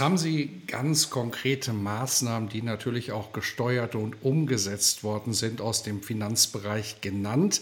Jetzt haben Sie ganz konkrete Maßnahmen, die natürlich auch gesteuert und umgesetzt worden sind, aus dem Finanzbereich genannt.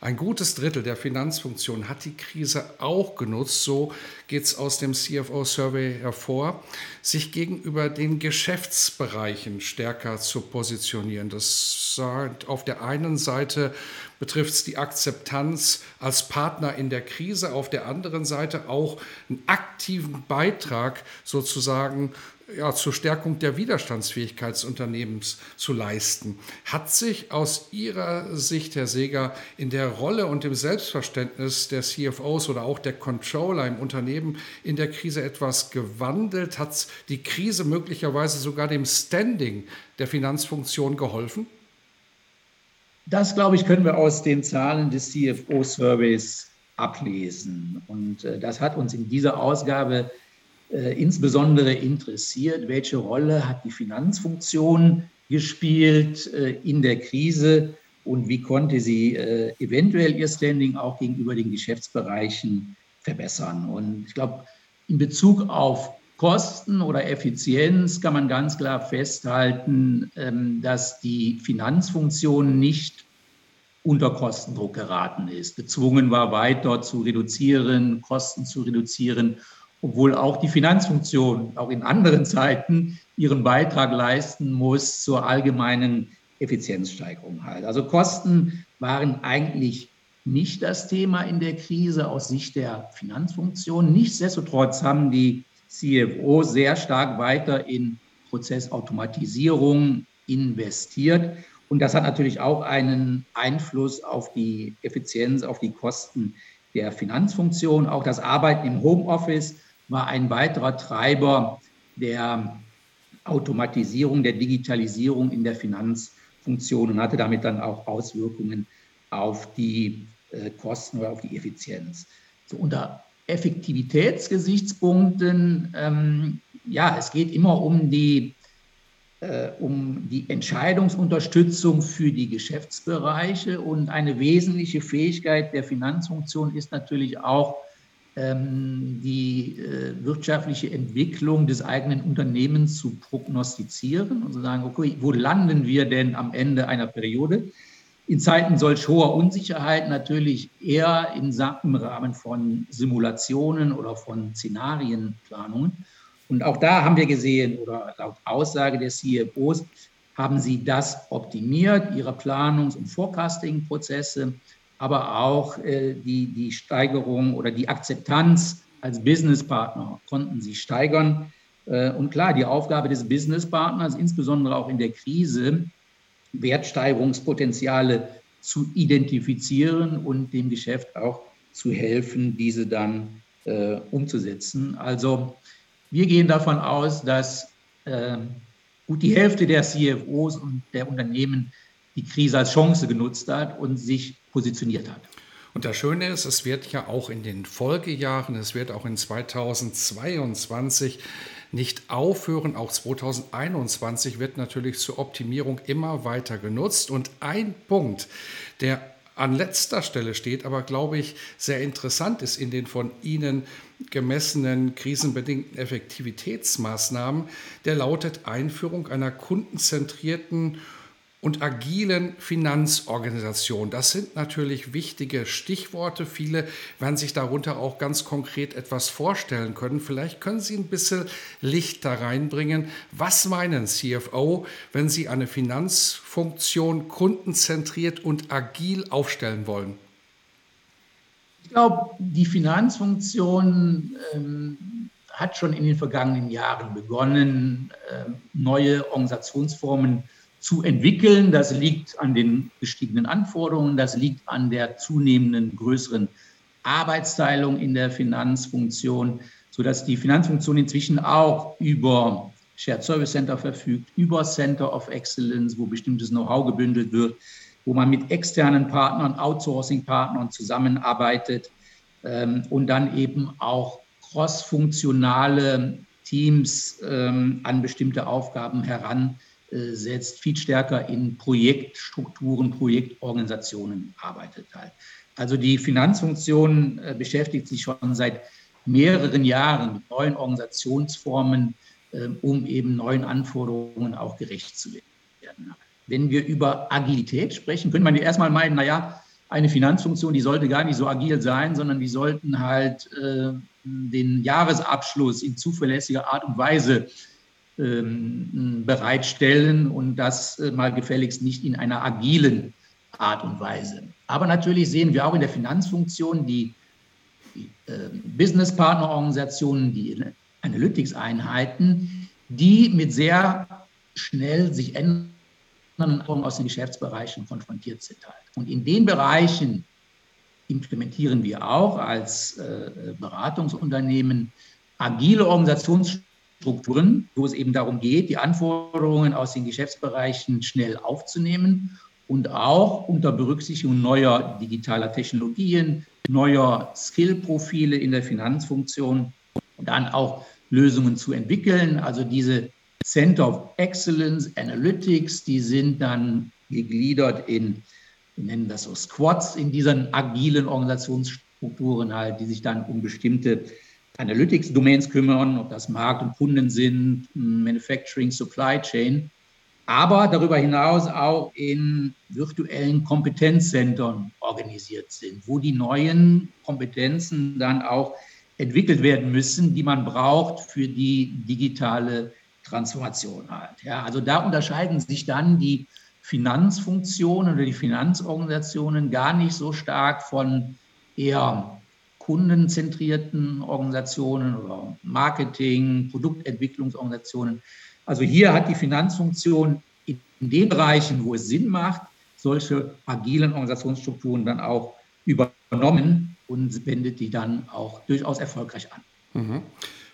Ein gutes Drittel der Finanzfunktion hat die Krise auch genutzt. So geht es aus dem CFO-Survey hervor, sich gegenüber den Geschäftsbereichen stärker zu positionieren. Das sagt auf der einen Seite betrifft es die Akzeptanz als Partner in der Krise, auf der anderen Seite auch einen aktiven Beitrag sozusagen ja, zur Stärkung der Widerstandsfähigkeit des Unternehmens zu leisten. Hat sich aus Ihrer Sicht, Herr Seger, in der Rolle und dem Selbstverständnis der CFOs oder auch der Controller im Unternehmen in der Krise etwas gewandelt? Hat die Krise möglicherweise sogar dem Standing der Finanzfunktion geholfen? Das, glaube ich, können wir aus den Zahlen des CFO-Surveys ablesen. Und äh, das hat uns in dieser Ausgabe äh, insbesondere interessiert, welche Rolle hat die Finanzfunktion gespielt äh, in der Krise und wie konnte sie äh, eventuell ihr Standing auch gegenüber den Geschäftsbereichen verbessern. Und ich glaube, in Bezug auf Kosten oder Effizienz kann man ganz klar festhalten, ähm, dass die Finanzfunktion nicht unter Kostendruck geraten ist, gezwungen war, weiter zu reduzieren, Kosten zu reduzieren, obwohl auch die Finanzfunktion auch in anderen Zeiten ihren Beitrag leisten muss zur allgemeinen Effizienzsteigerung halt. Also Kosten waren eigentlich nicht das Thema in der Krise aus Sicht der Finanzfunktion. Nichtsdestotrotz haben die CFO sehr stark weiter in Prozessautomatisierung investiert. Und das hat natürlich auch einen Einfluss auf die Effizienz, auf die Kosten der Finanzfunktion. Auch das Arbeiten im Homeoffice war ein weiterer Treiber der Automatisierung, der Digitalisierung in der Finanzfunktion und hatte damit dann auch Auswirkungen auf die äh, Kosten oder auf die Effizienz. So unter Effektivitätsgesichtspunkten, ähm, ja, es geht immer um die, äh, um die Entscheidungsunterstützung für die Geschäftsbereiche und eine wesentliche Fähigkeit der Finanzfunktion ist natürlich auch ähm, die äh, wirtschaftliche Entwicklung des eigenen Unternehmens zu prognostizieren und zu sagen, okay, wo landen wir denn am Ende einer Periode? In Zeiten solch hoher Unsicherheit natürlich eher im Rahmen von Simulationen oder von Szenarienplanungen. Und auch da haben wir gesehen, oder laut Aussage der CFOs, haben sie das optimiert, ihre Planungs- und Forecasting-Prozesse, aber auch äh, die, die Steigerung oder die Akzeptanz als Businesspartner konnten sie steigern. Äh, und klar, die Aufgabe des Businesspartners, insbesondere auch in der Krise, Wertsteigerungspotenziale zu identifizieren und dem Geschäft auch zu helfen, diese dann äh, umzusetzen. Also wir gehen davon aus, dass äh, gut die Hälfte der CFOs und der Unternehmen die Krise als Chance genutzt hat und sich positioniert hat. Und das Schöne ist, es wird ja auch in den Folgejahren, es wird auch in 2022 nicht aufhören. Auch 2021 wird natürlich zur Optimierung immer weiter genutzt. Und ein Punkt, der an letzter Stelle steht, aber glaube ich sehr interessant ist in den von Ihnen gemessenen krisenbedingten Effektivitätsmaßnahmen, der lautet Einführung einer kundenzentrierten und agilen Finanzorganisation. Das sind natürlich wichtige Stichworte. Viele werden sich darunter auch ganz konkret etwas vorstellen können. Vielleicht können Sie ein bisschen Licht da reinbringen. Was meinen CFO, wenn Sie eine Finanzfunktion kundenzentriert und agil aufstellen wollen? Ich glaube, die Finanzfunktion ähm, hat schon in den vergangenen Jahren begonnen, äh, neue Organisationsformen zu zu entwickeln. Das liegt an den gestiegenen Anforderungen, das liegt an der zunehmenden größeren Arbeitsteilung in der Finanzfunktion, sodass die Finanzfunktion inzwischen auch über Shared Service Center verfügt, über Center of Excellence, wo bestimmtes Know-how gebündelt wird, wo man mit externen Partnern, Outsourcing-Partnern zusammenarbeitet ähm, und dann eben auch crossfunktionale Teams ähm, an bestimmte Aufgaben heransetzt, viel stärker in Projektstrukturen, Projektorganisationen arbeitet halt. Also die Finanzfunktion äh, beschäftigt sich schon seit mehreren Jahren mit neuen Organisationsformen, äh, um eben neuen Anforderungen auch gerecht zu werden. Wenn wir über Agilität sprechen, könnte man ja erstmal meinen, naja, eine Finanzfunktion, die sollte gar nicht so agil sein, sondern die sollten halt äh, den Jahresabschluss in zuverlässiger Art und Weise ähm, bereitstellen und das äh, mal gefälligst nicht in einer agilen Art und Weise. Aber natürlich sehen wir auch in der Finanzfunktion die, die äh, Business-Partner-Organisationen, die Analytics-Einheiten, die mit sehr schnell sich ändernden aus den Geschäftsbereichen konfrontiert sind. Halt. Und in den Bereichen implementieren wir auch als äh, Beratungsunternehmen agile Organisationsstrukturen, wo es eben darum geht, die Anforderungen aus den Geschäftsbereichen schnell aufzunehmen und auch unter Berücksichtigung neuer digitaler Technologien, neuer Skillprofile in der Finanzfunktion dann auch Lösungen zu entwickeln. Also diese Center of Excellence Analytics, die sind dann gegliedert in, wir nennen das so Squads, in diesen agilen Organisationsstrukturen halt, die sich dann um bestimmte Analytics-Domains kümmern, ob das Markt und Kunden sind, Manufacturing, Supply Chain aber darüber hinaus auch in virtuellen Kompetenzzentren organisiert sind, wo die neuen Kompetenzen dann auch entwickelt werden müssen, die man braucht für die digitale Transformation halt. Ja, also da unterscheiden sich dann die Finanzfunktionen oder die Finanzorganisationen gar nicht so stark von eher kundenzentrierten Organisationen oder Marketing, Produktentwicklungsorganisationen, also hier hat die Finanzfunktion in den Bereichen, wo es Sinn macht, solche agilen Organisationsstrukturen dann auch übernommen und wendet die dann auch durchaus erfolgreich an. Mhm.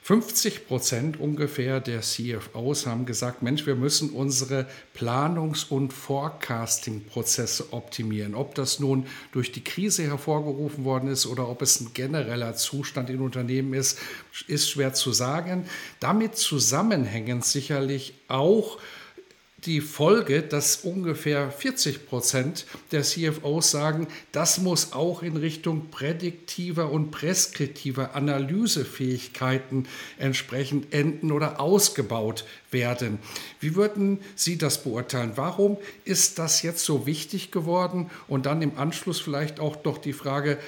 50 Prozent ungefähr der CFOs haben gesagt, Mensch, wir müssen unsere Planungs- und Forecasting-Prozesse optimieren. Ob das nun durch die Krise hervorgerufen worden ist oder ob es ein genereller Zustand in Unternehmen ist, ist schwer zu sagen. Damit zusammenhängend sicherlich auch die Folge, dass ungefähr 40 Prozent der CFOs sagen, das muss auch in Richtung prädiktiver und preskriptiver Analysefähigkeiten entsprechend enden oder ausgebaut werden. Wie würden Sie das beurteilen? Warum ist das jetzt so wichtig geworden? Und dann im Anschluss vielleicht auch doch die Frage,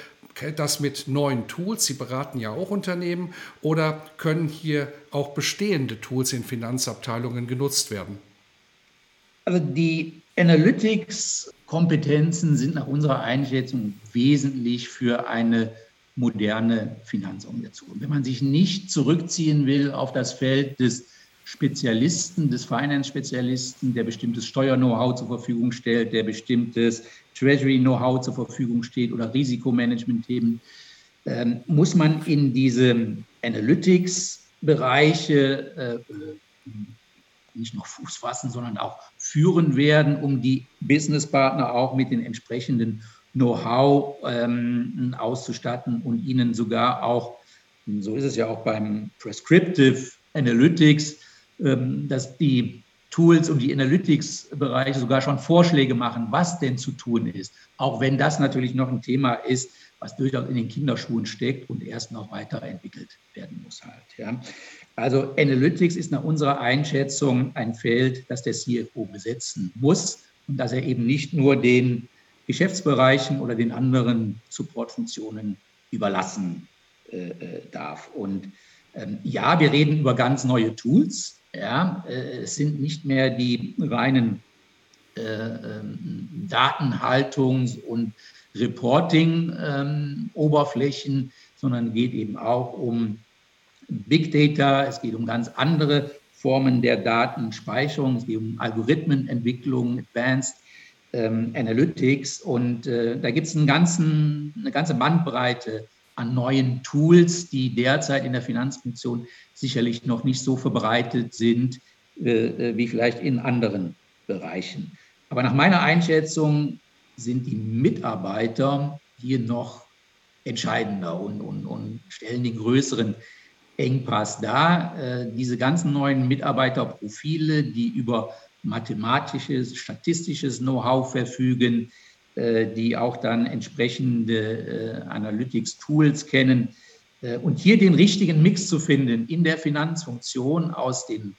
das mit neuen Tools? Sie beraten ja auch Unternehmen oder können hier auch bestehende Tools in Finanzabteilungen genutzt werden? Also die Analytics-Kompetenzen sind nach unserer Einschätzung wesentlich für eine moderne Finanzorganisation. Wenn man sich nicht zurückziehen will auf das Feld des Spezialisten, des Finance-Spezialisten, der bestimmtes Steuer-Know-how zur Verfügung stellt, der bestimmtes Treasury-Know-how zur Verfügung steht oder Risikomanagement-Themen, ähm, muss man in diese Analytics-Bereiche äh, nicht nur Fuß fassen, sondern auch führen werden, um die Businesspartner auch mit den entsprechenden Know-how ähm, auszustatten und ihnen sogar auch, so ist es ja auch beim Prescriptive Analytics, ähm, dass die Tools und die Analytics-Bereiche sogar schon Vorschläge machen, was denn zu tun ist. Auch wenn das natürlich noch ein Thema ist, was durchaus in den Kinderschuhen steckt und erst noch weiterentwickelt werden muss halt. Ja. Also Analytics ist nach unserer Einschätzung ein Feld, das der CFO besetzen muss und dass er eben nicht nur den Geschäftsbereichen oder den anderen Supportfunktionen überlassen äh, äh darf. Und ähm, ja, wir reden über ganz neue Tools. Ja, äh, es sind nicht mehr die reinen äh, ähm, Datenhaltungs- und Reporting-Oberflächen, ähm, sondern geht eben auch um Big Data, es geht um ganz andere Formen der Datenspeicherung, es geht um Algorithmenentwicklung, Advanced ähm, Analytics. Und äh, da gibt es eine ganze Bandbreite an neuen Tools, die derzeit in der Finanzfunktion sicherlich noch nicht so verbreitet sind äh, äh, wie vielleicht in anderen Bereichen. Aber nach meiner Einschätzung sind die Mitarbeiter hier noch entscheidender und, und, und stellen den größeren Engpass dar. Äh, diese ganzen neuen Mitarbeiterprofile, die über mathematisches, statistisches Know-how verfügen, äh, die auch dann entsprechende äh, Analytics-Tools kennen. Und hier den richtigen Mix zu finden in der Finanzfunktion aus den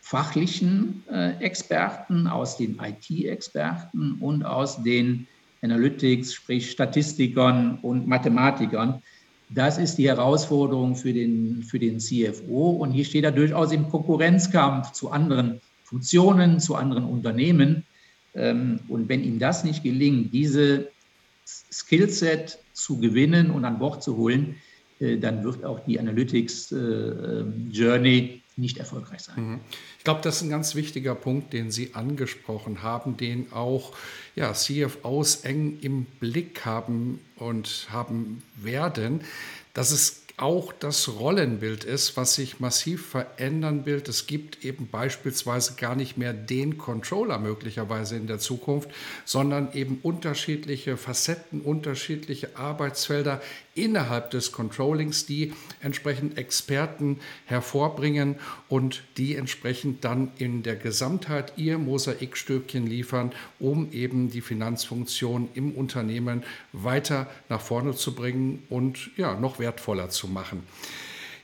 fachlichen Experten, aus den IT-Experten und aus den Analytics, sprich Statistikern und Mathematikern. Das ist die Herausforderung für den, für den CFO. Und hier steht er durchaus im Konkurrenzkampf zu anderen Funktionen, zu anderen Unternehmen. Ähm, und wenn ihm das nicht gelingt, diese Skillset zu gewinnen und an Bord zu holen, dann wird auch die Analytics äh, ähm, nicht erfolgreich sein. Mhm. Ich glaube, das ist ein ganz wichtiger Punkt, den Sie angesprochen haben, den auch ja, CFOs eng im Blick haben und haben werden, dass es auch das Rollenbild ist, was sich massiv verändern wird. Es gibt eben beispielsweise gar nicht mehr den Controller möglicherweise in der Zukunft, sondern eben unterschiedliche Facetten, unterschiedliche Arbeitsfelder innerhalb des Controllings, die entsprechend Experten hervorbringen und die entsprechend dann in der Gesamtheit ihr Mosaikstückchen liefern, um eben die Finanzfunktion im Unternehmen weiter nach vorne zu bringen und ja, noch wertvoller zu machen.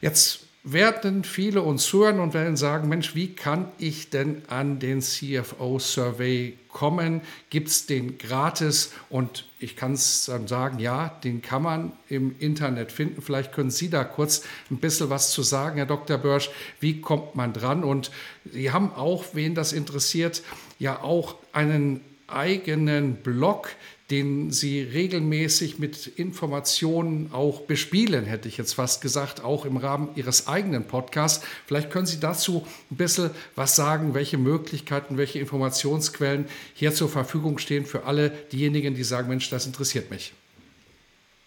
Jetzt werden viele uns hören und werden sagen, Mensch, wie kann ich denn an den CFO-Survey kommen? Gibt es den gratis? Und ich kann es dann sagen, ja, den kann man im Internet finden. Vielleicht können Sie da kurz ein bisschen was zu sagen, Herr Dr. Börsch. Wie kommt man dran? Und Sie haben auch, wen das interessiert, ja auch einen eigenen Blog, den Sie regelmäßig mit Informationen auch bespielen, hätte ich jetzt fast gesagt, auch im Rahmen Ihres eigenen Podcasts. Vielleicht können Sie dazu ein bisschen was sagen, welche Möglichkeiten, welche Informationsquellen hier zur Verfügung stehen für alle diejenigen, die sagen, Mensch, das interessiert mich.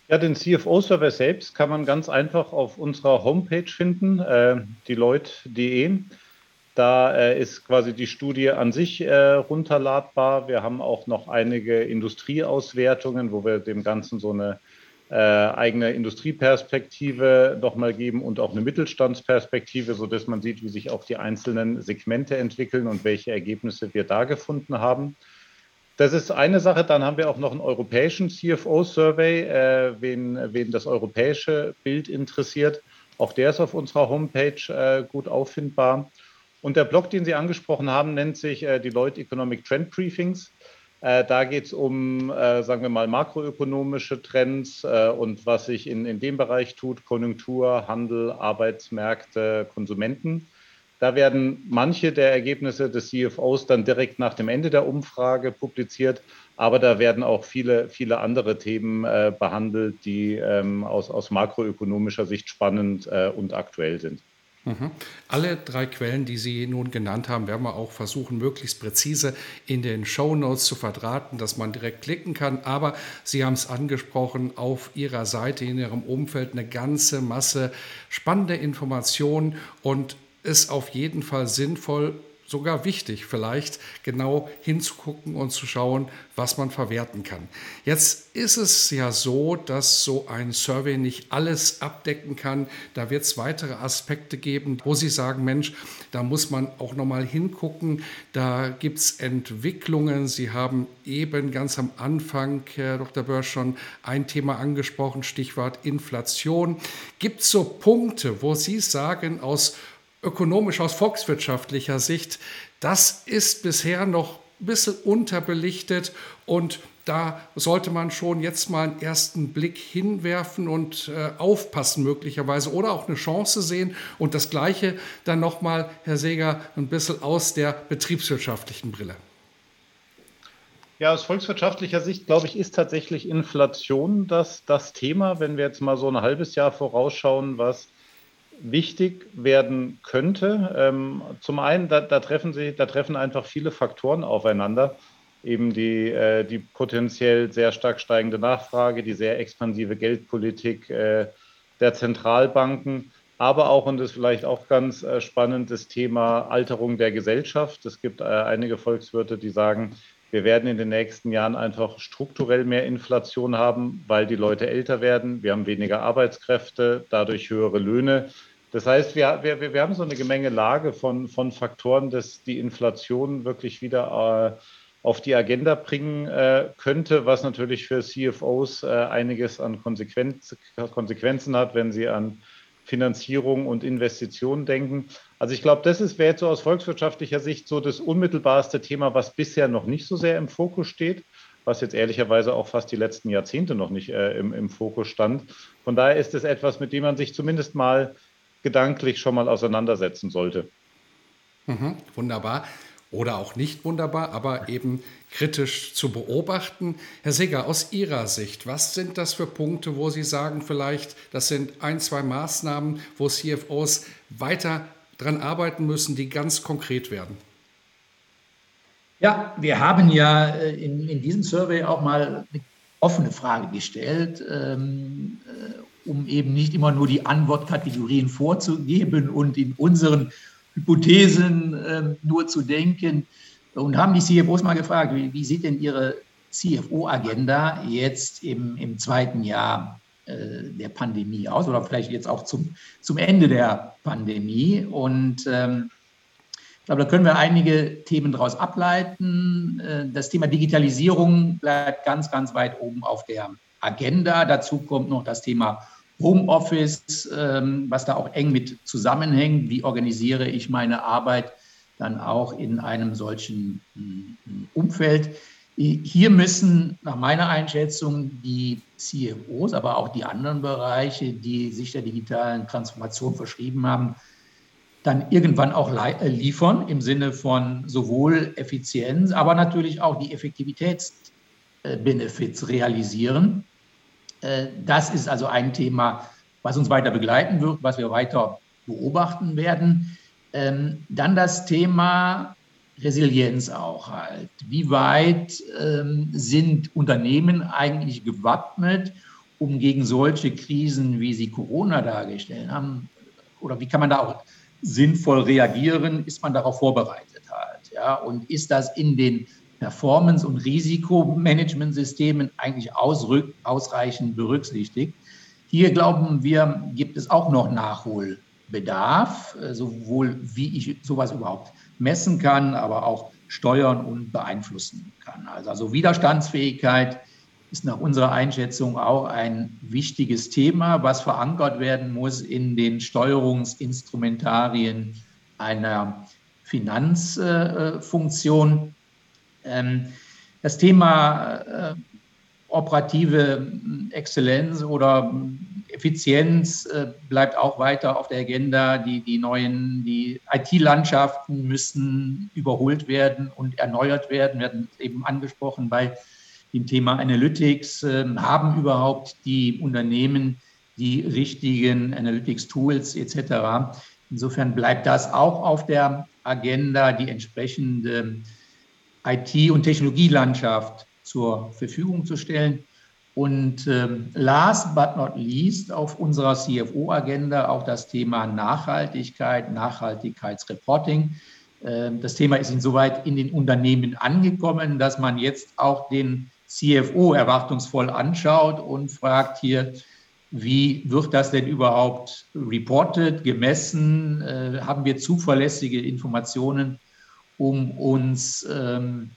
Ja, den CFO-Server selbst kann man ganz einfach auf unserer Homepage finden, äh, deloitte.de. Da äh, ist quasi die Studie an sich äh, runterladbar. Wir haben auch noch einige Industrieauswertungen, wo wir dem Ganzen so eine äh, eigene Industrieperspektive nochmal geben und auch eine Mittelstandsperspektive, sodass man sieht, wie sich auch die einzelnen Segmente entwickeln und welche Ergebnisse wir da gefunden haben. Das ist eine Sache. Dann haben wir auch noch einen europäischen CFO-Survey, äh, wen, wen das europäische Bild interessiert. Auch der ist auf unserer Homepage äh, gut auffindbar. Und der Blog, den Sie angesprochen haben, nennt sich äh, Deloitte Economic Trend Briefings. Äh, da geht es um, äh, sagen wir mal, makroökonomische Trends äh, und was sich in, in dem Bereich tut, Konjunktur, Handel, Arbeitsmärkte, Konsumenten. Da werden manche der Ergebnisse des CFOs dann direkt nach dem Ende der Umfrage publiziert, aber da werden auch viele, viele andere Themen äh, behandelt, die ähm, aus, aus makroökonomischer Sicht spannend äh, und aktuell sind. Mhm. Alle drei Quellen, die Sie nun genannt haben, werden wir auch versuchen, möglichst präzise in den Show Notes zu verdrahten, dass man direkt klicken kann. Aber Sie haben es angesprochen, auf Ihrer Seite, in Ihrem Umfeld eine ganze Masse spannende Informationen und ist auf jeden Fall sinnvoll, sogar wichtig, vielleicht genau hinzugucken und zu schauen, was man verwerten kann. Jetzt ist es ja so, dass so ein Survey nicht alles abdecken kann. Da wird es weitere Aspekte geben, wo Sie sagen, Mensch, da muss man auch nochmal hingucken. Da gibt es Entwicklungen. Sie haben eben ganz am Anfang, Herr Dr. Börsch, schon ein Thema angesprochen, Stichwort Inflation. Gibt es so Punkte, wo Sie sagen, aus ökonomisch aus volkswirtschaftlicher Sicht, das ist bisher noch ein bisschen unterbelichtet und da sollte man schon jetzt mal einen ersten Blick hinwerfen und äh, aufpassen möglicherweise oder auch eine Chance sehen und das Gleiche dann nochmal, Herr Seger, ein bisschen aus der betriebswirtschaftlichen Brille. Ja, aus volkswirtschaftlicher Sicht, glaube ich, ist tatsächlich Inflation das, das Thema. Wenn wir jetzt mal so ein halbes Jahr vorausschauen, was wichtig werden könnte. Ähm, zum einen, da, da, treffen sie, da treffen einfach viele Faktoren aufeinander. Eben die, äh, die potenziell sehr stark steigende Nachfrage, die sehr expansive Geldpolitik äh, der Zentralbanken, aber auch, und das ist vielleicht auch ganz äh, spannend, das Thema Alterung der Gesellschaft. Es gibt einige Volkswirte, die sagen, wir werden in den nächsten Jahren einfach strukturell mehr Inflation haben, weil die Leute älter werden. Wir haben weniger Arbeitskräfte, dadurch höhere Löhne. Das heißt, wir, wir, wir haben so eine Gemengelage von, von Faktoren, dass die Inflation wirklich wieder äh, auf die Agenda bringen äh, könnte, was natürlich für CFOs äh, einiges an Konsequenz, Konsequenzen hat, wenn sie an Finanzierung und Investitionen denken. Also ich glaube, das wäre jetzt so aus volkswirtschaftlicher Sicht so das unmittelbarste Thema, was bisher noch nicht so sehr im Fokus steht, was jetzt ehrlicherweise auch fast die letzten Jahrzehnte noch nicht äh, im, im Fokus stand. Von daher ist es etwas, mit dem man sich zumindest mal gedanklich schon mal auseinandersetzen sollte. Mhm, wunderbar oder auch nicht wunderbar, aber eben kritisch zu beobachten. Herr Seger, aus Ihrer Sicht, was sind das für Punkte, wo Sie sagen, vielleicht, das sind ein, zwei Maßnahmen, wo CFOs weiter dran arbeiten müssen, die ganz konkret werden? Ja, wir haben ja äh, in, in diesem Survey auch mal eine offene Frage gestellt, ähm, äh, um eben nicht immer nur die Antwortkategorien vorzugeben und in unseren Hypothesen äh, nur zu denken und haben die CFOs mal gefragt, wie, wie sieht denn ihre CFO-Agenda jetzt im, im zweiten Jahr der Pandemie aus oder vielleicht jetzt auch zum, zum Ende der Pandemie. Und ähm, ich glaube, da können wir einige Themen daraus ableiten. Äh, das Thema Digitalisierung bleibt ganz, ganz weit oben auf der Agenda. Dazu kommt noch das Thema Homeoffice, ähm, was da auch eng mit zusammenhängt. Wie organisiere ich meine Arbeit dann auch in einem solchen mm, Umfeld? Hier müssen nach meiner Einschätzung die CFOs, aber auch die anderen Bereiche, die sich der digitalen Transformation verschrieben haben, dann irgendwann auch äh, liefern im Sinne von sowohl Effizienz, aber natürlich auch die Effektivitätsbenefits realisieren. Äh, das ist also ein Thema, was uns weiter begleiten wird, was wir weiter beobachten werden. Ähm, dann das Thema Resilienz auch halt. Wie weit ähm, sind Unternehmen eigentlich gewappnet, um gegen solche Krisen, wie sie Corona dargestellt haben, oder wie kann man da auch sinnvoll reagieren? Ist man darauf vorbereitet halt? Ja? Und ist das in den Performance- und Risikomanagementsystemen eigentlich ausreichend berücksichtigt. Hier glauben wir, gibt es auch noch Nachholbedarf, äh, sowohl wie ich sowas überhaupt messen kann, aber auch steuern und beeinflussen kann. Also, also Widerstandsfähigkeit ist nach unserer Einschätzung auch ein wichtiges Thema, was verankert werden muss in den Steuerungsinstrumentarien einer Finanzfunktion. Ähm, das Thema äh, operative Exzellenz oder Effizienz äh, bleibt auch weiter auf der Agenda. Die, die neuen, die IT-Landschaften müssen überholt werden und erneuert werden. Wir hatten eben angesprochen bei dem Thema Analytics. Äh, haben überhaupt die Unternehmen die richtigen Analytics-Tools etc.? Insofern bleibt das auch auf der Agenda, die entsprechende IT- und Technologielandschaft zur Verfügung zu stellen. Und ähm, last but not least auf unserer CFO-Agenda auch das Thema Nachhaltigkeit, Nachhaltigkeitsreporting. Ähm, das Thema ist insoweit in den Unternehmen angekommen, dass man jetzt auch den CFO erwartungsvoll anschaut und fragt hier, wie wird das denn überhaupt reported, gemessen? Äh, haben wir zuverlässige Informationen um uns ähm,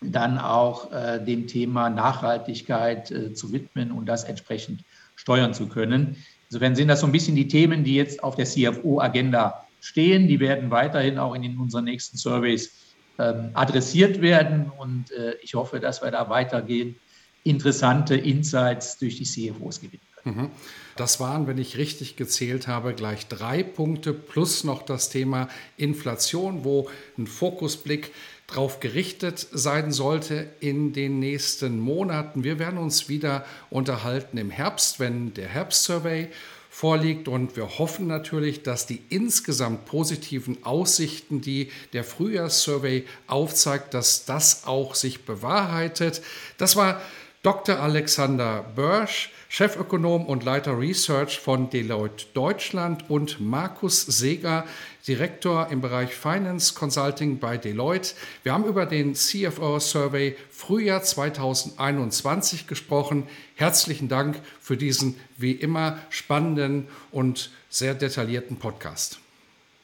dann auch äh, dem Thema Nachhaltigkeit äh, zu widmen und das entsprechend steuern zu können. Insofern sind das so ein bisschen die Themen, die jetzt auf der CFO-Agenda stehen. Die werden weiterhin auch in unseren nächsten Surveys ähm, adressiert werden und äh, ich hoffe, dass wir da weitergehen, interessante Insights durch die CFOs gewinnen. Mhm. Das waren, wenn ich richtig gezählt habe, gleich drei Punkte plus noch das Thema Inflation, wo ein Fokusblick drauf gerichtet sein sollte in den nächsten Monaten. Wir werden uns wieder unterhalten im Herbst, wenn der Herbstsurvey vorliegt. Und wir hoffen natürlich, dass die insgesamt positiven Aussichten, die der Frühjahrssurvey aufzeigt, dass das auch sich bewahrheitet. Das war Dr. Alexander Börsch, Chefökonom und Leiter Research von Deloitte Deutschland und Markus Seger, Direktor im Bereich Finance Consulting bei Deloitte. Wir haben über den CFO Survey Frühjahr 2021 gesprochen. Herzlichen Dank für diesen wie immer spannenden und sehr detaillierten Podcast.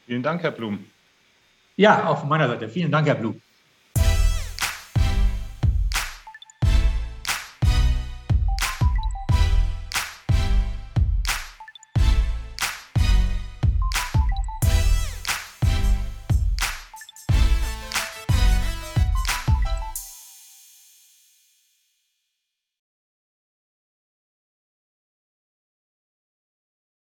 Vielen Dank, Herr Blum. Ja, auch von meiner Seite. Vielen Dank, Herr Blum.